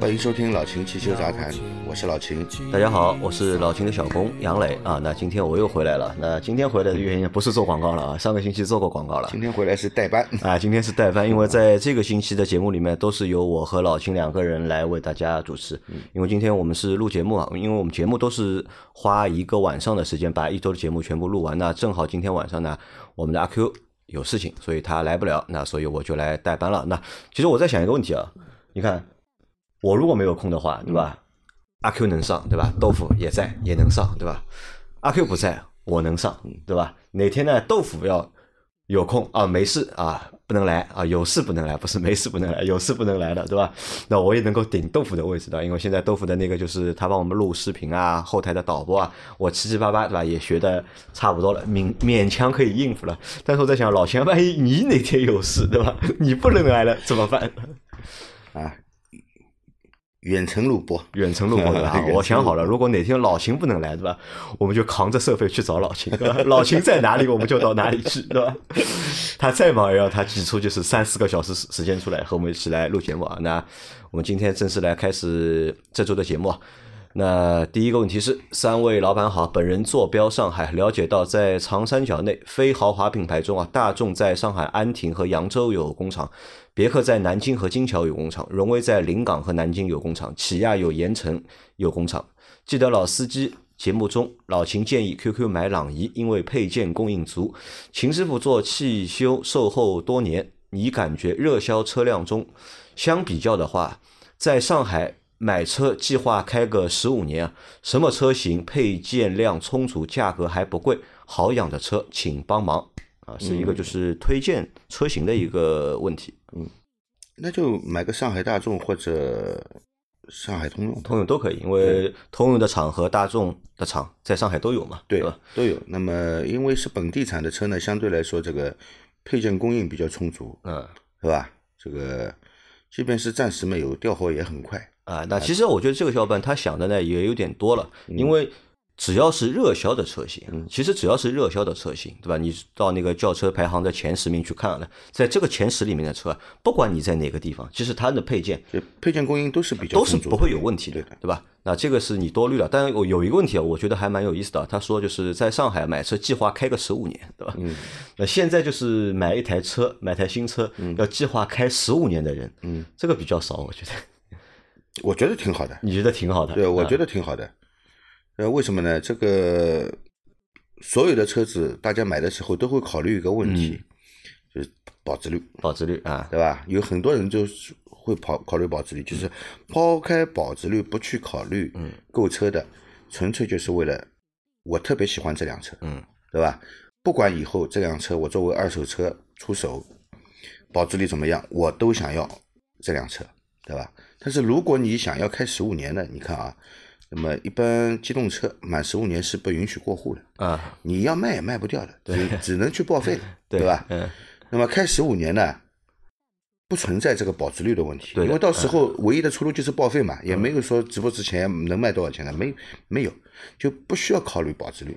欢迎收听老秦汽修杂谈，我是老秦。大家好，我是老秦的小工杨磊啊。那今天我又回来了。那今天回来的原因不是做广告了啊，上个星期做过广告了。今天回来是代班啊，今天是代班，因为在这个星期的节目里面都是由我和老秦两个人来为大家主持。因为今天我们是录节目啊，因为我们节目都是花一个晚上的时间把一周的节目全部录完。那正好今天晚上呢，我们的阿 Q 有事情，所以他来不了。那所以我就来代班了。那其实我在想一个问题啊，你看我如果没有空的话，对吧？阿 Q 能上，对吧？豆腐也在，也能上，对吧？阿 Q 不在，我能上，对吧？哪天呢？豆腐要有空啊，没事啊，不能来啊，有事不能来，不是没事不能来，有事不能来的，对吧？那我也能够顶豆腐的位置的，因为现在豆腐的那个就是他帮我们录视频啊，后台的导播啊，我七七八八对吧，也学的差不多了，勉勉强可以应付了。但是我在想，老钱，万一你哪天有事，对吧？你不能来了怎么办？啊，远程录播，远程录播对吧？我想好了，如果哪天老秦不能来，对吧？我们就扛着设备去找老秦，对吧？老秦在哪里，我们就到哪里去，对吧？他再忙也要他挤出就是三四个小时时时间出来和我们一起来录节目啊。那我们今天正式来开始这周的节目啊。那第一个问题是，三位老板好，本人坐标上海，了解到在长三角内非豪华品牌中啊，大众在上海安亭和扬州有工厂，别克在南京和金桥有工厂，荣威在临港和南京有工厂，起亚有盐城有工厂。记得老司机节目中，老秦建议 QQ 买朗逸，因为配件供应足。秦师傅做汽修售后多年，你感觉热销车辆中，相比较的话，在上海买车计划开个十五年啊，什么车型配件量充足，价格还不贵，好养的车，请帮忙啊！是一个就是推荐车型的一个问题。嗯那就买个上海大众或者上海通用，通用都可以，因为通用的厂和大众的厂在上海都有嘛，对吧？都有。那么因为是本地产的车呢，相对来说这个配件供应比较充足，嗯是吧？这个即便是暂时没有调货也很快。啊，那其实我觉得这个小伙伴他想的呢也有点多了，因为只要是热销的车型，其实只要是热销的车型，对吧？你到那个轿车排行的前十名去看了，在这个前十里面的车，不管你在哪个地方，其实它的配件就配件供应都是比较都是不会有问题的对吧？那这个是你多虑了，但我有一个问题啊，我觉得还蛮有意思的。他说就是在上海买车计划开个十五年，对吧？嗯，那现在就是买一台车，买台新车，要计划开十五年的人，嗯，这个比较少，我觉得。我觉得挺好的。你觉得挺好的？对，我啊觉得挺好的。呃，为什么呢？这个所有的车子，大家买的时候都会考虑一个问题，就是保值率，保值率啊，对吧？有很多人就是会跑考虑保值率，就是抛开保值率不去考虑，嗯，购车的，纯粹就是为了我特别喜欢这辆车，嗯，对吧？不管以后这辆车我作为二手车出手，保值率怎么样，我都想要这辆车，对吧？但是如果你想要开十五年的，你看啊，那么一般机动车满十五年是不允许过户的，啊，你要卖也卖不掉的，只只能去报废了，对吧？嗯，那么开十五年呢，不存在这个保值率的问题，因为到时候唯一的出路就是报废嘛，也没有说值不值钱，能卖多少钱的，没没有，就不需要考虑保值率，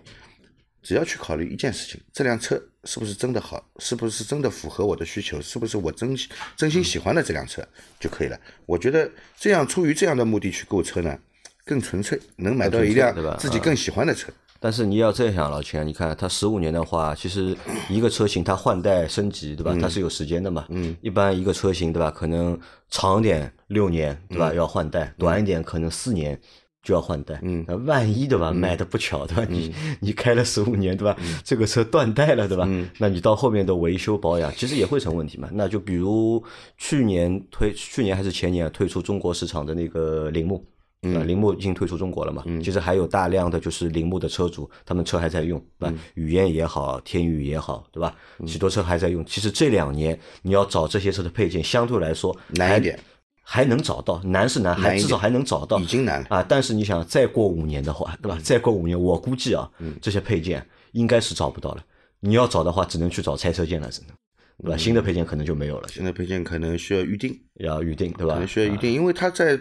只要去考虑一件事情：这辆车是不是真的好，是不是真的符合我的需求，是不是我真真心喜欢的这辆车就可以了。我觉得这样出于这样的目的去购车呢，更纯粹，能买到一辆对吧自己更喜欢的车。但是你要这样想，老钱，你看它十五年的话，其实一个车型它换代升级，对吧？它是有时间的嘛。嗯。一般一个车型，对吧？可能长点六年，对吧？要换代；短一点可能四年就要换代。嗯那万一对吧，买的不巧，对吧？你你开了十五年，对吧？这个车断代了，对吧？那你到后面的维修保养，其实也会成问题嘛。那就比如去年推，去年还是前年推出中国市场的那个铃木。呃，铃木已经退出中国了嘛？其实还有大量的就是铃木的车主，他们车还在用，对吧？雨燕也好，天宇也好，对吧？许多车还在用。其实这两年你要找这些车的配件，相对来说难一点，还能找到，难是难，还至少还能找到，已经难了啊。但是你想再过五年的话，对吧？再过五年，我估计啊，这些配件应该是找不到了。你要找的话，只能去找拆车件了，只能，对吧？新的配件可能就没有了，新的配件可能需要预定，要预定，对吧？可能需要预定，因为它在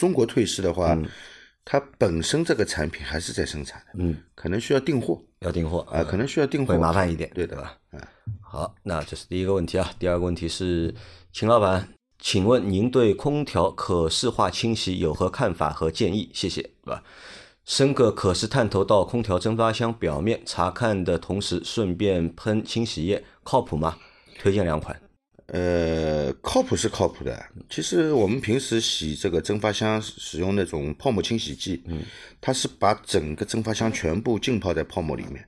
中国退市的话，它本身这个产品还是在生产的，嗯，可能需要订货要订货啊，可能需要订货，会麻烦一点，对的对吧？嗯，好，那这是第一个问题啊。第二个问题是，秦老板，请问您对空调可视化清洗有何看法和建议？谢谢，对吧？伸个可视探头到空调蒸发箱表面查看的同时，顺便喷清洗液，靠谱吗？推荐两款。呃，靠谱是靠谱的。其实我们平时洗这个蒸发箱使用那种泡沫清洗剂，嗯，它是把整个蒸发箱全部浸泡在泡沫里面，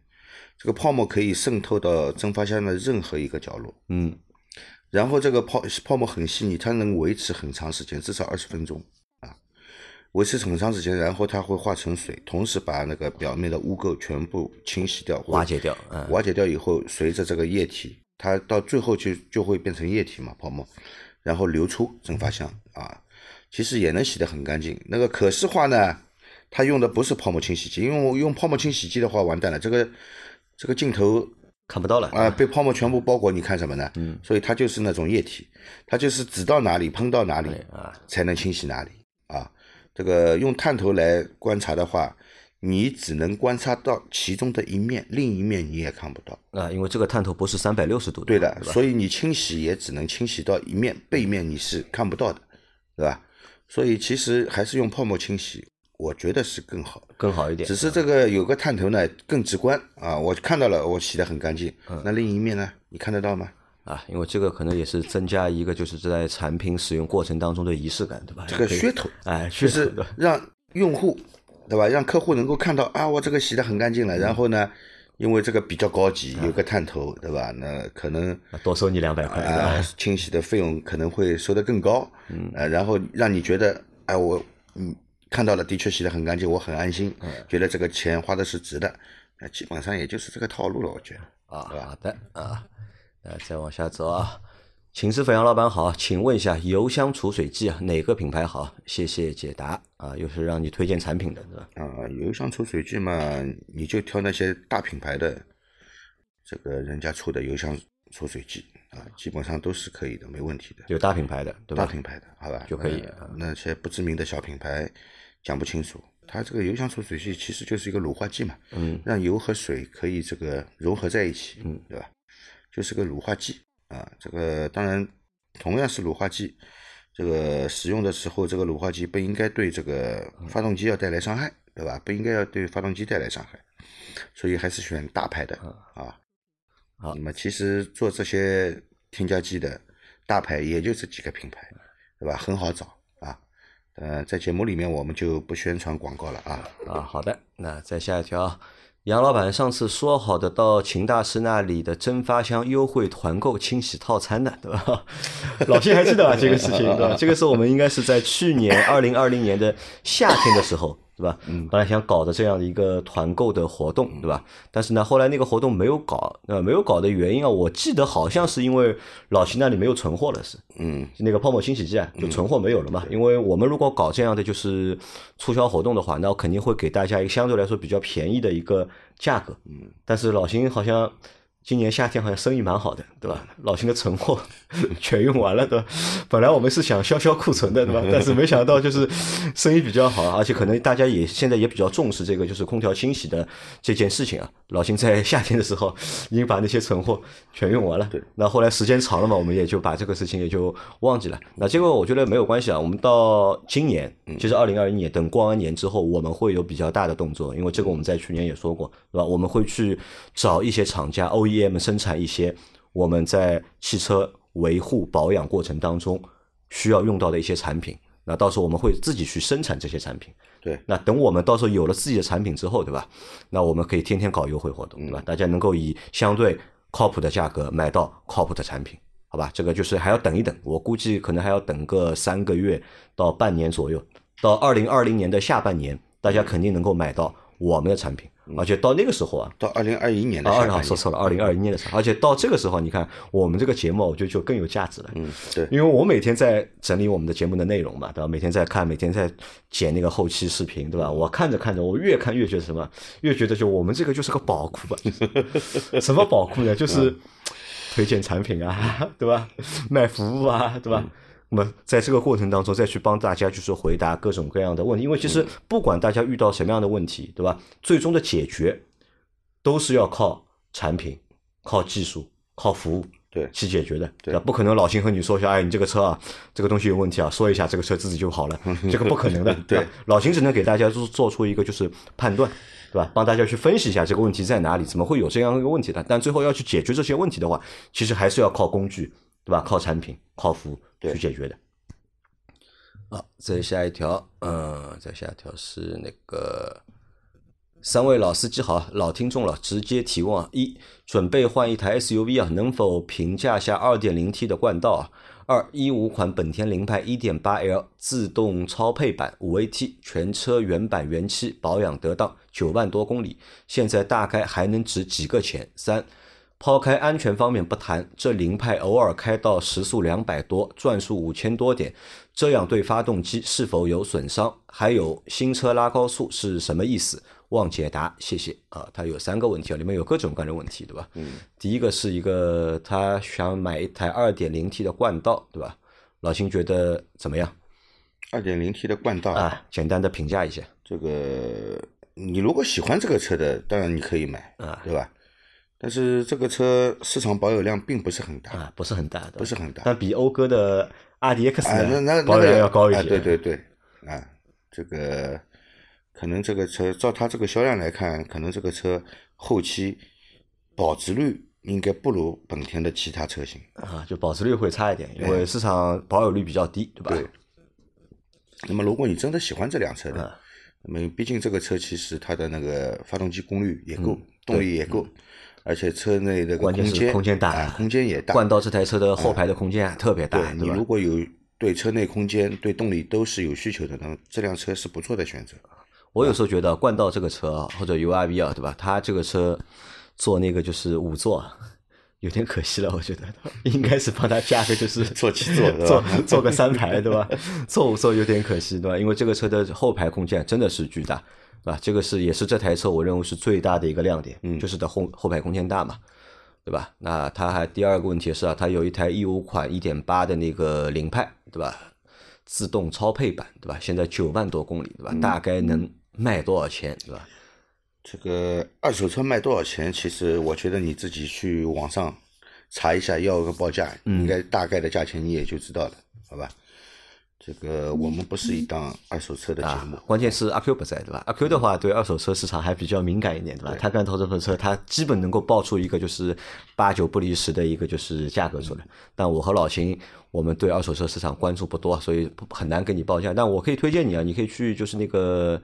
这个泡沫可以渗透到蒸发箱的任何一个角落，嗯，然后这个泡泡沫很细腻，它能维持很长时间，至少二十分钟啊，维持很长时间，然后它会化成水，同时把那个表面的污垢全部清洗掉，瓦解掉，嗯，瓦解掉以后，随着这个液体，它到最后就就会变成液体嘛，泡沫，然后流出蒸发箱啊，其实也能洗得很干净。那个可视化呢，它用的不是泡沫清洗剂，因为我用泡沫清洗剂的话，完蛋了，这个这个镜头看不到了，啊、被泡沫全部包裹，你看什么呢？嗯，所以它就是那种液体，它就是指到哪里喷到哪里啊，才能清洗哪里啊。这个用探头来观察的话，你只能观察到其中的一面，另一面你也看不到。啊，因为这个探头不是三百六十度的，对的，吧？所以你清洗也只能清洗到一面，背面你是看不到的，对吧？所以其实还是用泡沫清洗，我觉得是更好。更好一点只。是这个有个探头呢更直观啊，我看到了，我洗得很干净。嗯那另一面呢，你看得到吗？啊，因为这个可能也是增加一个就是在产品使用过程当中的仪式感，对吧？这个噱头，哎，就是噱头让用户，对吧？让客户能够看到啊，我这个洗得很干净了。然后呢，因为这个比较高级，有个探头，对吧？那可能多收你两百块，清洗的费用可能会收得更高，嗯，呃，然后让你觉得，哎，我嗯看到了，的确洗得很干净，我很安心，觉得这个钱花的是值的，那，基本上也就是这个套路了，我觉得。啊，好的啊，那再往下走啊。秦师傅杨老板好，请问一下油箱除水剂啊，哪个品牌好？谢谢解答啊，又是让你推荐产品的，对吧？啊，油箱除水剂嘛，你就挑那些大品牌的，这个人家出的油箱除水剂啊，基本上都是可以的，没问题的。有大品牌的，对吧？大品牌的，好吧，就可以呃那些不知名的小品牌讲不清楚。它这个油箱除水剂其实就是一个乳化剂嘛，嗯，让油和水可以这个融合在一起，嗯，对吧？就是个乳化剂啊。这个当然同样是乳化剂，这个使用的时候，这个乳化剂不应该对这个发动机要带来伤害，对吧？不应该要对发动机带来伤害，所以还是选大牌的啊。好那么其实做这些添加剂的大牌也就这几个品牌，对吧？很好找啊。呃，在节目里面我们就不宣传广告了啊。啊，好的，那再下一条啊。杨老板上次说好的到秦大师那里的蒸发箱优惠团购清洗套餐的，对吧？老谢还记得吧？这个事情，对吧？这个是我们应该是在去年二零二零年的夏天的时候，对吧？嗯，本来想搞的这样的一个团购的活动，对吧？但是呢，后来那个活动没有搞，呃，没有搞的原因啊，我记得好像是因为老齐那里没有存货了，是。嗯，那个泡沫清洗剂啊，就存货没有了嘛。因为我们如果搞这样的就是促销活动的话，那我肯定会给大家一个相对来说比较便宜的一个价格。嗯，但是老邢好像今年夏天好像生意蛮好的，对吧？老秦的存货 全用完了，对吧？本来我们是想消消库存的，对吧？但是没想到就是生意比较好，而且可能大家也现在也比较重视这个就是空调清洗的这件事情啊。老秦在夏天的时候已经把那些存货全用完了，对。那后来时间长了嘛，我们也就把这个事情也就忘记了。那这个我觉得没有关系啊。我们到今年，其实二零二一年等过完年之后，我们会有比较大的动作，因为这个我们在去年也说过，对吧？我们会去找一些厂家 OEM 生产一些我们在汽车维护保养过程当中需要用到的一些产品。那到时候我们会自己去生产这些产品。对，那等我们到时候有了自己的产品之后，对吧？那我们可以天天搞优惠活动，对吧？大家能够以相对靠谱的价格买到靠谱的产品，好吧？这个就是还要等一等，我估计可能还要等个三个月到半年左右，到二零二零年的下半年，大家肯定能够买到我们的产品。而且到那个时候啊，到二零二一年的啊，说错了，二零二一年的时候，而且到这个时候，你看我们这个节目，我觉得就更有价值了。嗯，对，因为我每天在整理我们的节目的内容嘛，对吧？每天在看，每天在剪那个后期视频，对吧？我看着看着，我越看越觉得什么，越觉得就我们这个就是个宝库啊！什么宝库呢？就是推荐产品啊，对吧？卖服务啊，对吧？那么在这个过程当中，再去帮大家就是回答各种各样的问题，因为其实不管大家遇到什么样的问题，对吧？最终的解决都是要靠产品、靠技术、靠服务对去解决的，对吧？不可能老秦和你说一下，哎，你这个车啊，这个东西有问题啊，说一下这个车自己就好了，这个不可能的，对？老秦只能给大家做做出一个就是判断，对吧？帮大家去分析一下这个问题在哪里，怎么会有这样一个问题的？但最后要去解决这些问题的话，其实还是要靠工具，对吧？靠产品、靠服务去解决的。好，再下一条，嗯，再下一条是那个三位老司机好，老听众了，直接提问啊：一，准备换一台 SUV 啊，能否评价下 2.0T 的冠道啊？二，一五款本田凌派 1.8L 自动超配版五 AT，全车原版原漆，保养得当，九万多公里，现在大概还能值几个钱？三。抛开安全方面不谈，这凌派偶尔开到时速两百多，转速五千多点，这样对发动机是否有损伤？还有新车拉高速是什么意思？望解答，谢谢啊。他有三个问题啊，里面有各种各样的问题，对吧？嗯。第一个是一个他想买一台二点零 T 的冠道，对吧？老秦觉得怎么样二点零 T 的冠道，啊？简单的评价一下这个你如果喜欢这个车的，当然你可以买，啊对吧？但是这个车市场保有量并不是很大，啊，不是很大的，不是很大。但比讴歌的 RDX 啊，那那呢保有量要高一些。啊，对对对，啊，这个可能这个车照它这个销量来看，可能这个车后期保值率应该不如本田的其他车型。啊，就保值率会差一点，因为市场保有率比较低，对吧？对。那么如果你真的喜欢这辆车的，嗯那么毕竟这个车其实它的那个发动机功率也够，动力也够，而且车内这个嗯关键是间空间大啊空间也大。冠道这台车的后排的空间啊特别大，对你如果有对车内空间、对动力都是有需求的，那么这辆车是不错的选择。我有时候觉得冠道这个车啊，或者 URV 啊，对吧？它这个车做那个就是五座啊，有点可惜了，我觉得应该是帮他加个就是坐七座是吧做做个三排，对吧？坐五座有点可惜，对吧？因为这个车的后排空间真的是巨大，对吧？这个是也是这台车我认为是最大的一个亮点，嗯就是的后后排空间大嘛。对吧？那它还第二个问题是啊，它有一台一五款一点八的那个凌派，对吧？自动超配版，对吧？现在九万多公里，对吧？大概能卖多少钱，对吧？这个二手车卖多少钱？其实我觉得你自己去网上查一下，要个报价，嗯应该大概的价钱你也就知道了，好吧？这个我们不是一档二手车的节目，关键是阿 Q 不在，对吧？阿 Q 的话对二手车市场还比较敏感一点，对吧？他看投资的车，他基本能够报出一个就是八九不离十的一个就是价格出来。但我和老秦，我们对二手车市场关注不多，所以很难给你报价。但我可以推荐你啊，你可以去就是那个。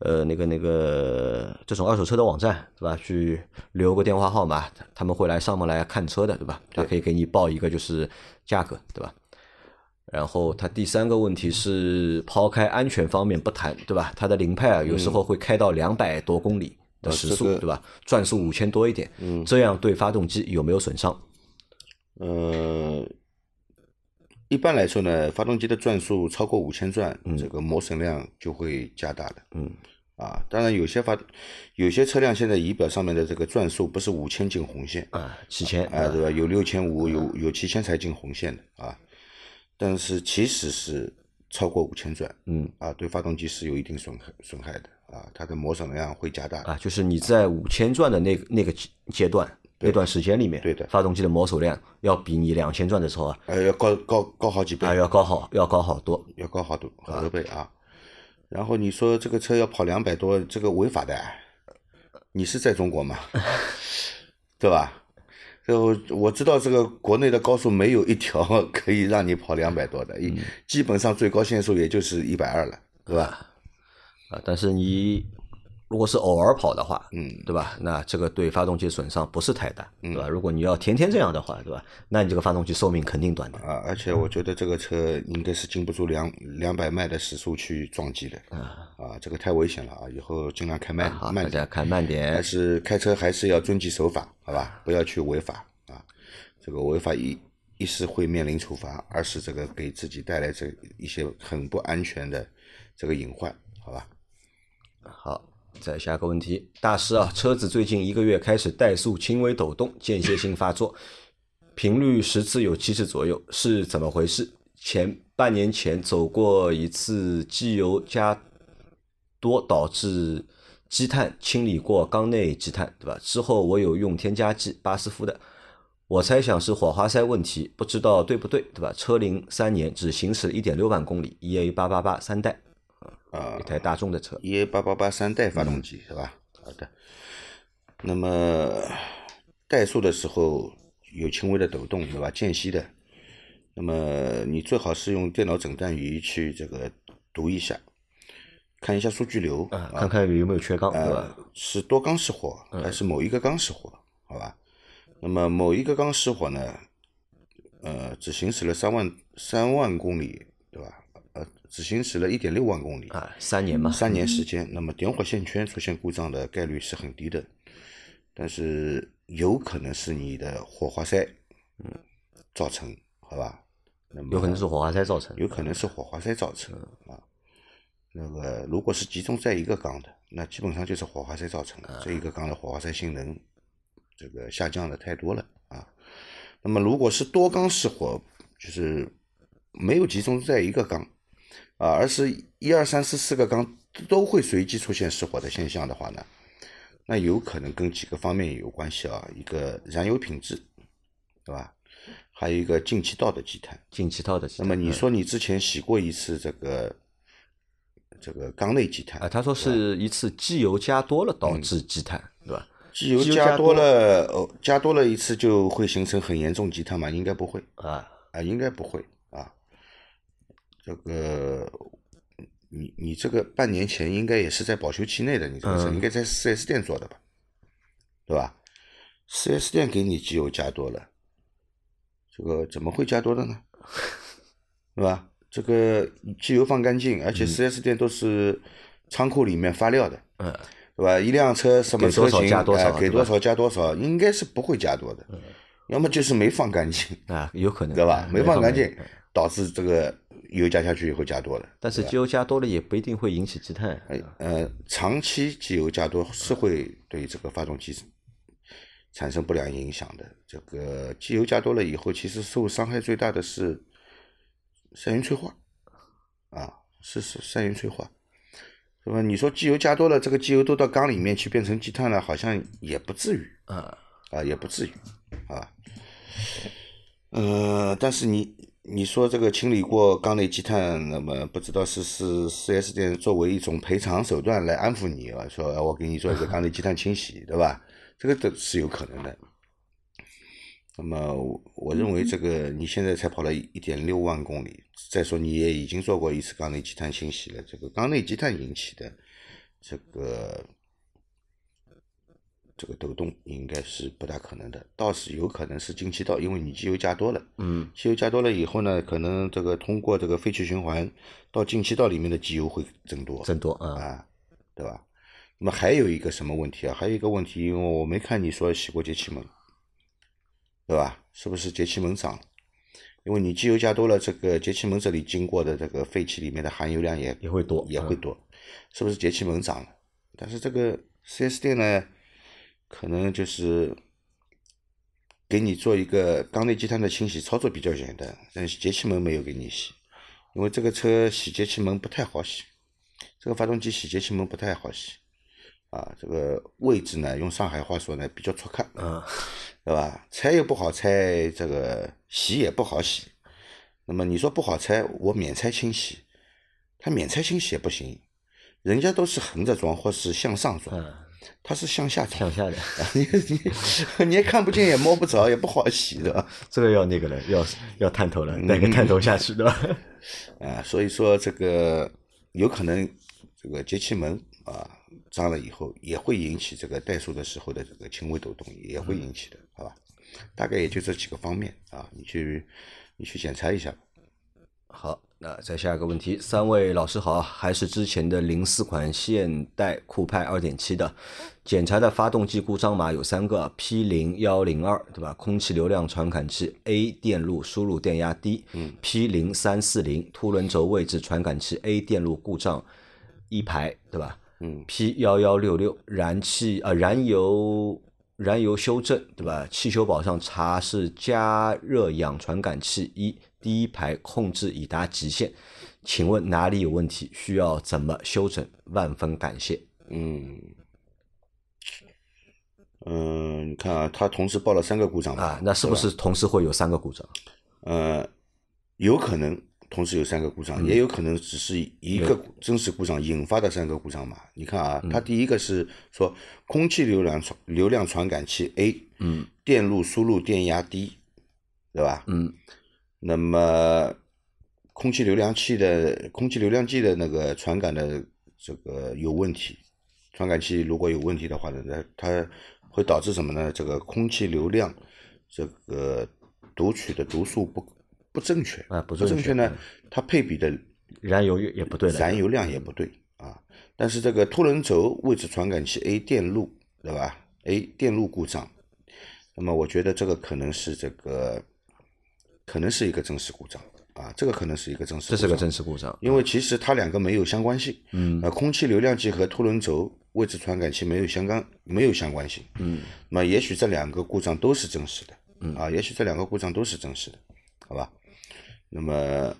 呃，那个那个这种二手车的网站，对吧？去留个电话号码，他他们会来上门来看车的，对吧？他可以给你报一个就是价格，对吧？然后它第三个问题是抛开安全方面不谈，对吧？它的凌派啊，有时候会开到两百多公里的时速，对吧？转速五千多一点，嗯这样对发动机有没有损伤？呃，一般来说呢，发动机的转速超过五千转，这个磨损量就会加大的。嗯，啊，当然有些发有些车辆现在仪表上面的这个转速不是五千进红线，啊，七千啊，对吧？有六千五，有有七千才进红线的啊。但是其实是超过五千转，嗯啊，对发动机是有一定损害损害的啊，它的磨损量会加大。啊，就是你在五千转的那个那个阶阶段那段时间里面，对的发动机的磨损量要比你两千转的时候啊，呃，要高高高好几倍，啊要高好要高好多。要高好多好多倍啊。然后你说这个车要跑两百多，这个违法的，你是在中国吗？对吧？这我我知道这个国内的高速没有一条 可以让你跑两百多的，一基本上最高限速也就是一百二了，对吧？啊，但是你如果是偶尔跑的话，嗯，对吧？那这个对发动机损伤不是太大，对吧？如果你要天天这样的话，对吧？那你这个发动机寿命肯定短的。啊，而且我觉得这个车应该是经不住两两百迈的时速去撞击的，啊啊，这个太危险了啊！以后尽量开慢好，慢点，大家看慢点。但。是开车还是要遵纪守法，好吧？不要去违法啊！这个违法一一是会面临处罚，二是这个给自己带来这一些很不安全的这个隐患，好吧？好，再下个问题，大师啊，车子最近一个月开始怠速轻微抖动，间歇性发作，频率十次有七次左右，是怎么回事？前半年前走过一次机油加多导致积碳，清理过缸内积碳，对吧？之后我有用添加剂，巴斯夫的。我猜想是火花塞问题，不知道对不对，对吧？车龄三年，只行驶一点六万公里，EA 八八八三代，啊一台大众的车。，EA 八八八三代发动机、是吧？好的。那么怠速的时候有轻微的抖动，对吧？间隙的。那么你最好是用电脑诊断仪去这个读一下，看一下数据流啊，看看有没有缺缸，对吧？呃，是多缸失火还是某一个缸失火？好吧。那么某一个缸失火呢，呃，只行驶了三万三万公里，对吧？呃，只行驶了一点六万公里，啊，三年嘛，三年时间，那么点火线圈出现故障的概率是很低的，但是有可能是你的火花塞，嗯，造成，好吧？那么有可能是火花塞造成。有可能是火花塞造成啊。那个如果是集中在一个缸的，那基本上就是火花塞造成的，这一个缸的火花塞性能这个下降的太多了啊。那么如果是多缸失火，就是没有集中在一个缸啊，而是一二三四四个缸都会随机出现失火的现象的话呢，那有可能跟几个方面有关系啊，一个燃油品质，对吧？还有一个进气道的积碳。进气道的积碳。那么你说你之前洗过一次这个这个缸内积碳啊，他说是一次机油加多了导致积碳，对吧？机油加加多了，哦，加多了一次就会形成很严重积碳吗？应该不会啊，啊，应该不会啊。这个你你这个半年前应该也是在保修期内的，你这个车嗯应该在四 S 店做的吧？对吧四 S 店给你机油加多了，这个怎么会加多的呢？对吧？这个机油放干净，而且四 S 店都是仓库里面发料的，嗯，对吧？一辆车什么车型，加多少哎给多少加多少，应该是不会加多的，要么就是没放干净，啊，有可能，对吧？没放干净嗯，导致这个油加下去以后加多了。但是机油加多了也不一定会引起积碳。哎，呃，长期机油加多是会对这个发动机产生不良影响的。这个机油加多了以后，其实受伤害最大的是三元催化，啊，是是三元催化。是吧？你说机油加多了，这个机油都到缸里面去变成积碳了，好像也不至于啊，啊，也不至于啊。呃，但是你你说这个清理过缸内积碳，那么不知道是是四 S 店作为一种赔偿手段来安抚你啊，说呃我给你做一个缸内积碳清洗，对吧？这个都是有可能的。那么我我认为这个你现在才跑了一点六万公里，再说你也已经做过一次缸内积碳清洗了，这个缸内积碳引起的这个这个抖动应该是不大可能的，倒是有可能是进气道，因为你机油加多了，嗯，机油加多了以后呢，可能这个通过这个废气循环到进气道里面的机油会增多，增多啊，啊，对吧？那么还有一个什么问题啊？还有一个问题，因为我没看你说洗过节气门，对吧？是不是节气门脏了？因为你机油加多了，这个节气门这里经过的这个废气里面的含油量也也会多嗯也会多，是不是节气门脏了？但是这个四 S 店呢，可能就是给你做一个缸内积碳的清洗，操作比较简单，但是节气门没有给你洗，因为这个车洗节气门不太好洗，这个发动机洗节气门不太好洗，啊，这个位置呢，用上海话说呢，比较出看，嗯，对吧？拆又不好拆，这个洗也不好洗。那么你说不好拆，我免拆清洗，它免拆清洗也不行，人家都是横着装或是向上装，嗯，它是向下装 向，下的，你 你你也看不见也摸不着，也不好洗，对吧？这个要那个了，要要探头了，带个探头下去，对吧？啊，所以说这个有可能这个节气门啊，脏了以后，也会引起这个怠速的时候的这个轻微抖动，也会引起的，好吧？大概也就这几个方面啊，你去你去检查一下吧。好，那再下一个问题，三位老师好，还是之前的零四款现代酷派二点七的，检查的发动机故障码有三个，P 零幺零二对吧？空气流量传感器 A 电路输入电压低，嗯，P 零三四零凸轮轴位置传感器 A 电路故障一排对吧？嗯，P 幺幺六六燃气呃燃油燃油修正对吧？汽修宝上查是加热氧传感器一第一排控制已达极限，请问哪里有问题？需要怎么修整？万分感谢。嗯嗯，你看啊，他同时报了三个故障嘛啊，那是不是同时会有三个故障？呃，有可能同时有三个故障，也有可能只是一个真实故障引发的三个故障嘛。你看啊，它第一个是说空气流量传流量传感器 A，嗯，电路输入电压低，对吧？嗯那么空气流量器的空气流量计的那个传感的这个有问题，传感器如果有问题的话呢，那它会导致什么呢？这个空气流量这个读取的读数不不正确啊不正确不正确呢，它配比的燃油也不对。燃油量也不对啊。但是这个凸轮轴位置传感器 A 电路对吧？A 电路故障，那么我觉得这个可能是这个可能是一个真实故障啊，这个可能是一个真实故障，这是个真实故障。因为其实它两个没有相关性。嗯呃，空气流量计和凸轮轴位置传感器没有相干，没有相关性。嗯那么也许这两个故障都是真实的。嗯啊，也许这两个故障都是真实的，好吧？那么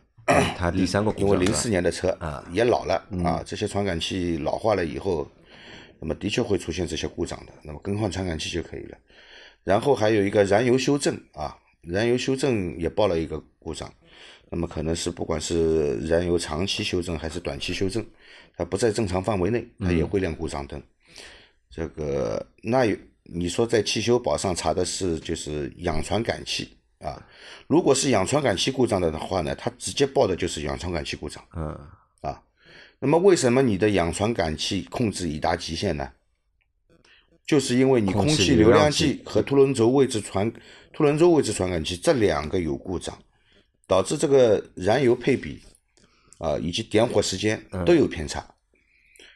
它第三个故因障因为零四年的车啊也老了啊，这些传感器老化了以后，那么的确会出现这些故障的。那么更换传感器就可以了。然后还有一个燃油修正啊，燃油修正也报了一个故障。那么可能是不管是燃油长期修正还是短期修正，它不在正常范围内，它也会亮故障灯。这个那有你说在汽修宝上查的是就是氧传感器啊，如果是氧传感器故障的话呢，它直接报的就是氧传感器故障。嗯啊。那么为什么你的氧传感器控制已达极限呢？就是因为你空空气气流量计计和凸轮轴位置传凸轮轴位置传感器这两个有故障，导致这个燃油配比啊以及点火时间都有偏差，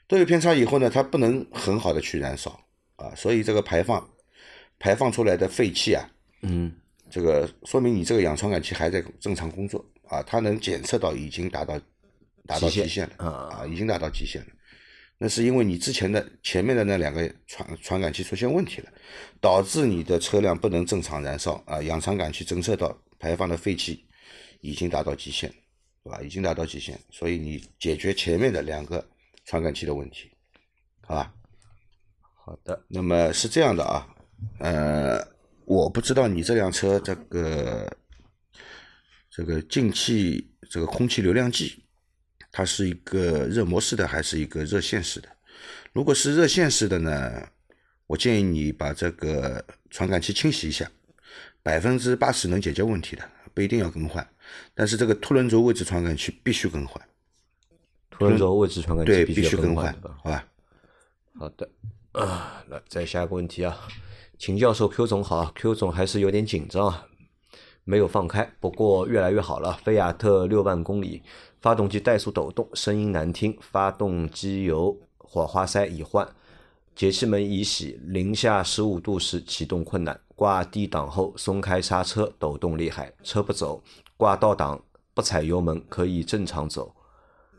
都有偏差以后呢，它不能很好的去燃烧啊，所以这个排放排放出来的废气啊，嗯。这个说明你这个氧传感器还在正常工作啊，它能检测到已经达到达到极限了啊。啊，已经达到极限了。那是因为你之前的前面的那两个传传感器出现问题了，导致你的车辆不能正常燃烧啊，氧传感器侦测到排放的废气已经达到极限，对吧？已经达到极限，所以你解决前面的两个传感器的问题，好吧？好的那么是这样的啊，呃，我不知道你这辆车这个这个进气这个空气流量计，它是一个热模式的还是一个热线式的？如果是热线式的呢，我建议你把这个传感器清洗一下，百分之八十能解决问题的，不一定要更换。但是这个凸轮轴位置传感器必须更换，凸轮轴位置传感器对，必须要必须更换，好吧？好的，啊，那再下一个问题啊，秦教授 Q 总好，Q 总还是有点紧张啊，没有放开，不过越来越好了。菲亚特六万公里，发动机怠速抖动，声音难听，发动机油火花塞已换，节气门已洗，零下十五度时启动困难，挂低档后松开刹车抖动厉害，车不走，挂倒档不踩油门可以正常走。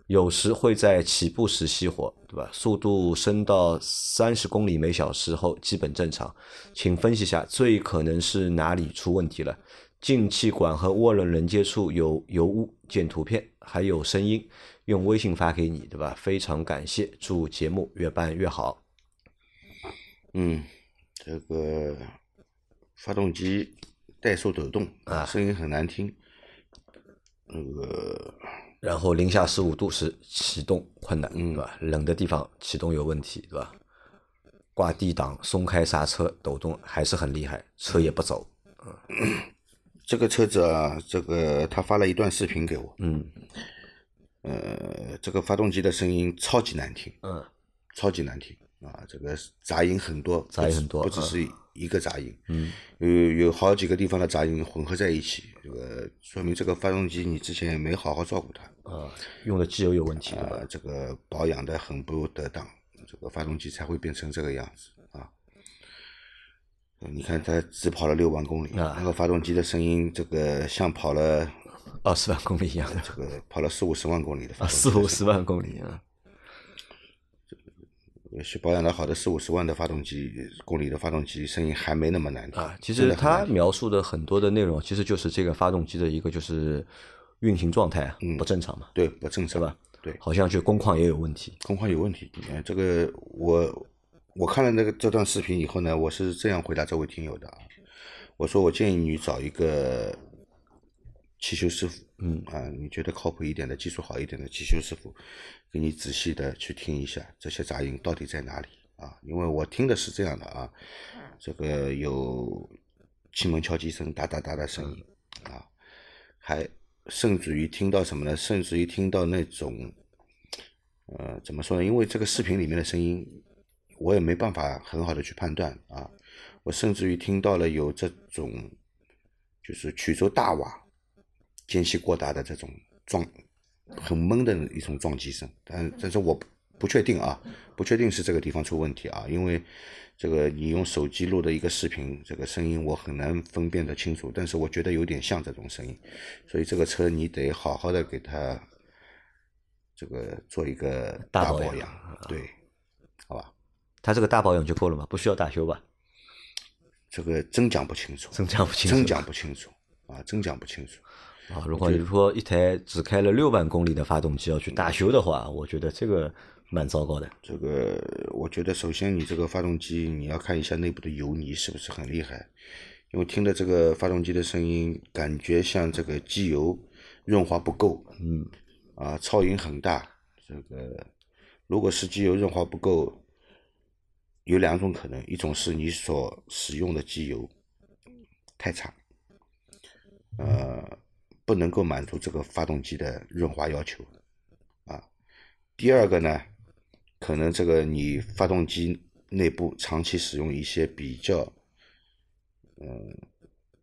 有时会在起步时熄火，对吧？速度升到三十公里每小时后基本正常，请分析一下最可能是哪里出问题了？进气管和涡轮连接处有油污，见图片，还有声音，用微信发给你，对吧？非常感谢，祝节目越办越好。嗯，这个发动机怠速抖动啊声音很难听。那个然后零下十五度时启动困难，嗯对吧？冷的地方启动有问题，对吧？挂 D 档、松开刹车，抖动还是很厉害，车也不走。这个车子啊，这个他发了一段视频给我，嗯。呃，这个发动机的声音超级难听，嗯。超级难听。啊，这个杂音很多，杂音很多不只是一个杂音，嗯，有有好几个地方的杂音混合在一起，这个说明这个发动机你之前也没好好照顾它，啊，用的机油有问题？啊，这个保养的很不得当，这个发动机才会变成这个样子你看它只跑了六万公里，啊那个发动机的声音，这个像跑了二十万公里一样的这个跑了四五十万公里的发啊，四五十万公里啊，也许保养的好的四五十万的发动机公里的发动机声音还没那么难听啊，其实他描述的很多的内容，其实就是这个发动机的一个就是运行状态啊不正常嘛，对不正常是吧？对，好像就工况也有问题工况有问题。呃，这个我我看了那个这段视频以后呢，我是这样回答这位听友的啊，我说我建议你找一个汽修师傅，嗯啊，你觉得靠谱一点的、技术好一点的汽修师傅，给你仔细的去听一下这些杂音到底在哪里啊？因为我听的是这样的啊，这个有气门敲击声、哒哒哒的声音啊，还甚至于听到什么呢？甚至于听到那种，呃，怎么说呢？因为这个视频里面的声音，我也没办法很好的去判断啊。我甚至于听到了有这种，就是曲轴大瓦间隙过大的这种撞，很闷的一种撞击声。但但是我不不确定啊，不确定是这个地方出问题啊，因为这个你用手机录的一个视频，这个声音我很难分辨得清楚，但是我觉得有点像这种声音，所以这个车你得好好的给它这个做一个大大保养对？它这个大保养就够了嘛，不需要大修吧？这个真讲不清楚，真讲不清楚真讲不清楚啊，真讲不清楚。啊，如果你说一台只开了六万公里的发动机要去大修的话，我觉得这个蛮糟糕的。这个我觉得，首先你这个发动机你要看一下内部的油泥是不是很厉害，因为听的这个发动机的声音，感觉像这个机油润滑不够，嗯，啊，噪音很大。这个如果是机油润滑不够，有两种可能，一种是你所使用的机油太差，呃，不能够满足这个发动机的润滑要求，啊。第二个呢，可能这个你发动机内部长期使用一些比较，嗯，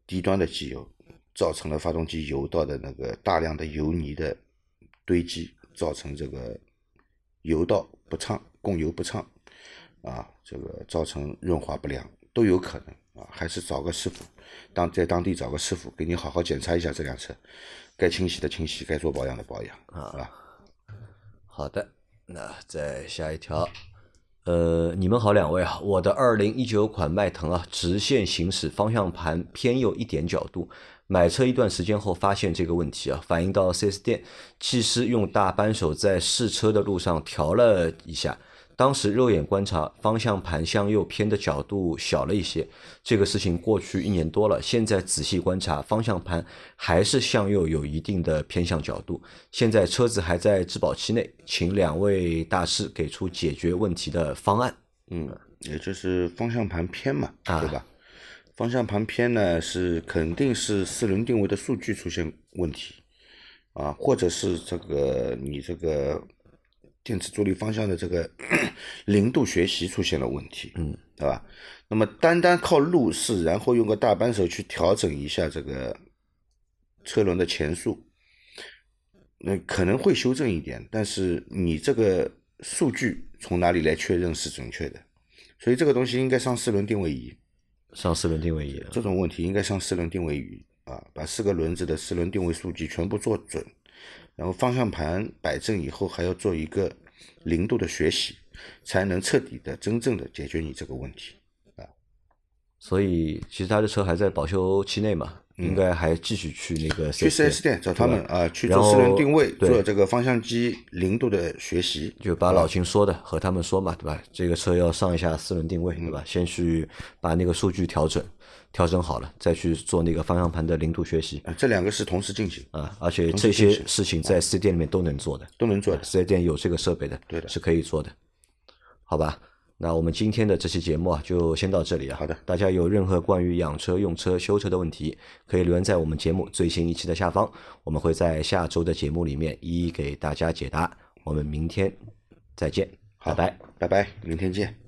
低端的机油，造成了发动机油道的那个大量的油泥的堆积，造成这个油道不畅，供油不畅，啊，这个造成润滑不良都有可能啊，还是找个师傅，当在当地找个师傅给你好好检查一下这辆车，该清洗的清洗，该做保养的保养，啊好的，那再下一条，呃，你们好，两位啊，我的二零一九款迈腾啊，直线行驶，方向盘偏右一点角度。买车一段时间后，发现这个问题啊，反映到 4S 店，技师用大扳手在试车的路上调了一下，当时肉眼观察，方向盘向右偏的角度小了一些。这个事情过去一年多了，现在仔细观察，方向盘还是向右有一定的偏向角度。现在车子还在质保期内，请两位大师给出解决问题的方案。嗯，也就是方向盘偏嘛，啊对吧？方向盘偏呢，是肯定是四轮定位的数据出现问题啊，或者是这个你这个电池助力方向的这个 零度学习出现了问题，嗯，对吧？那么单单靠路试，然后用个大扳手去调整一下这个车轮的前速，那可能会修正一点，但是你这个数据从哪里来确认是准确的？所以这个东西应该上四轮定位仪，上四轮定位仪，这种问题应该上四轮定位仪啊，把四个轮子的四轮定位数据全部做准，然后方向盘摆正以后还要做一个零度的学习，才能彻底的、真正的解决你这个问题啊。所以其实他的车还在保修期内嘛，应该还继续去那个嗯去 4S 店找他们啊，去做四轮定位，做这个方向机零度的学习。就把老秦说的和他们说嘛，对吧？这个车要上一下四轮定位，对吧？嗯先去把那个数据调整，调整好了，再去做那个方向盘的零度学习啊，这两个是同时进行，啊。而且这些事情在四 S 店里面都能做的，都能做的。四 S 店有这个设备的，对的是可以做的，好吧？那我们今天的这期节目啊，就先到这里啊。好的大家有任何关于养车、用车、修车的问题，可以留言在我们节目最新一期的下方，我们会在下周的节目里面一一给大家解答。我们明天再见。好。拜拜。拜拜，明天见。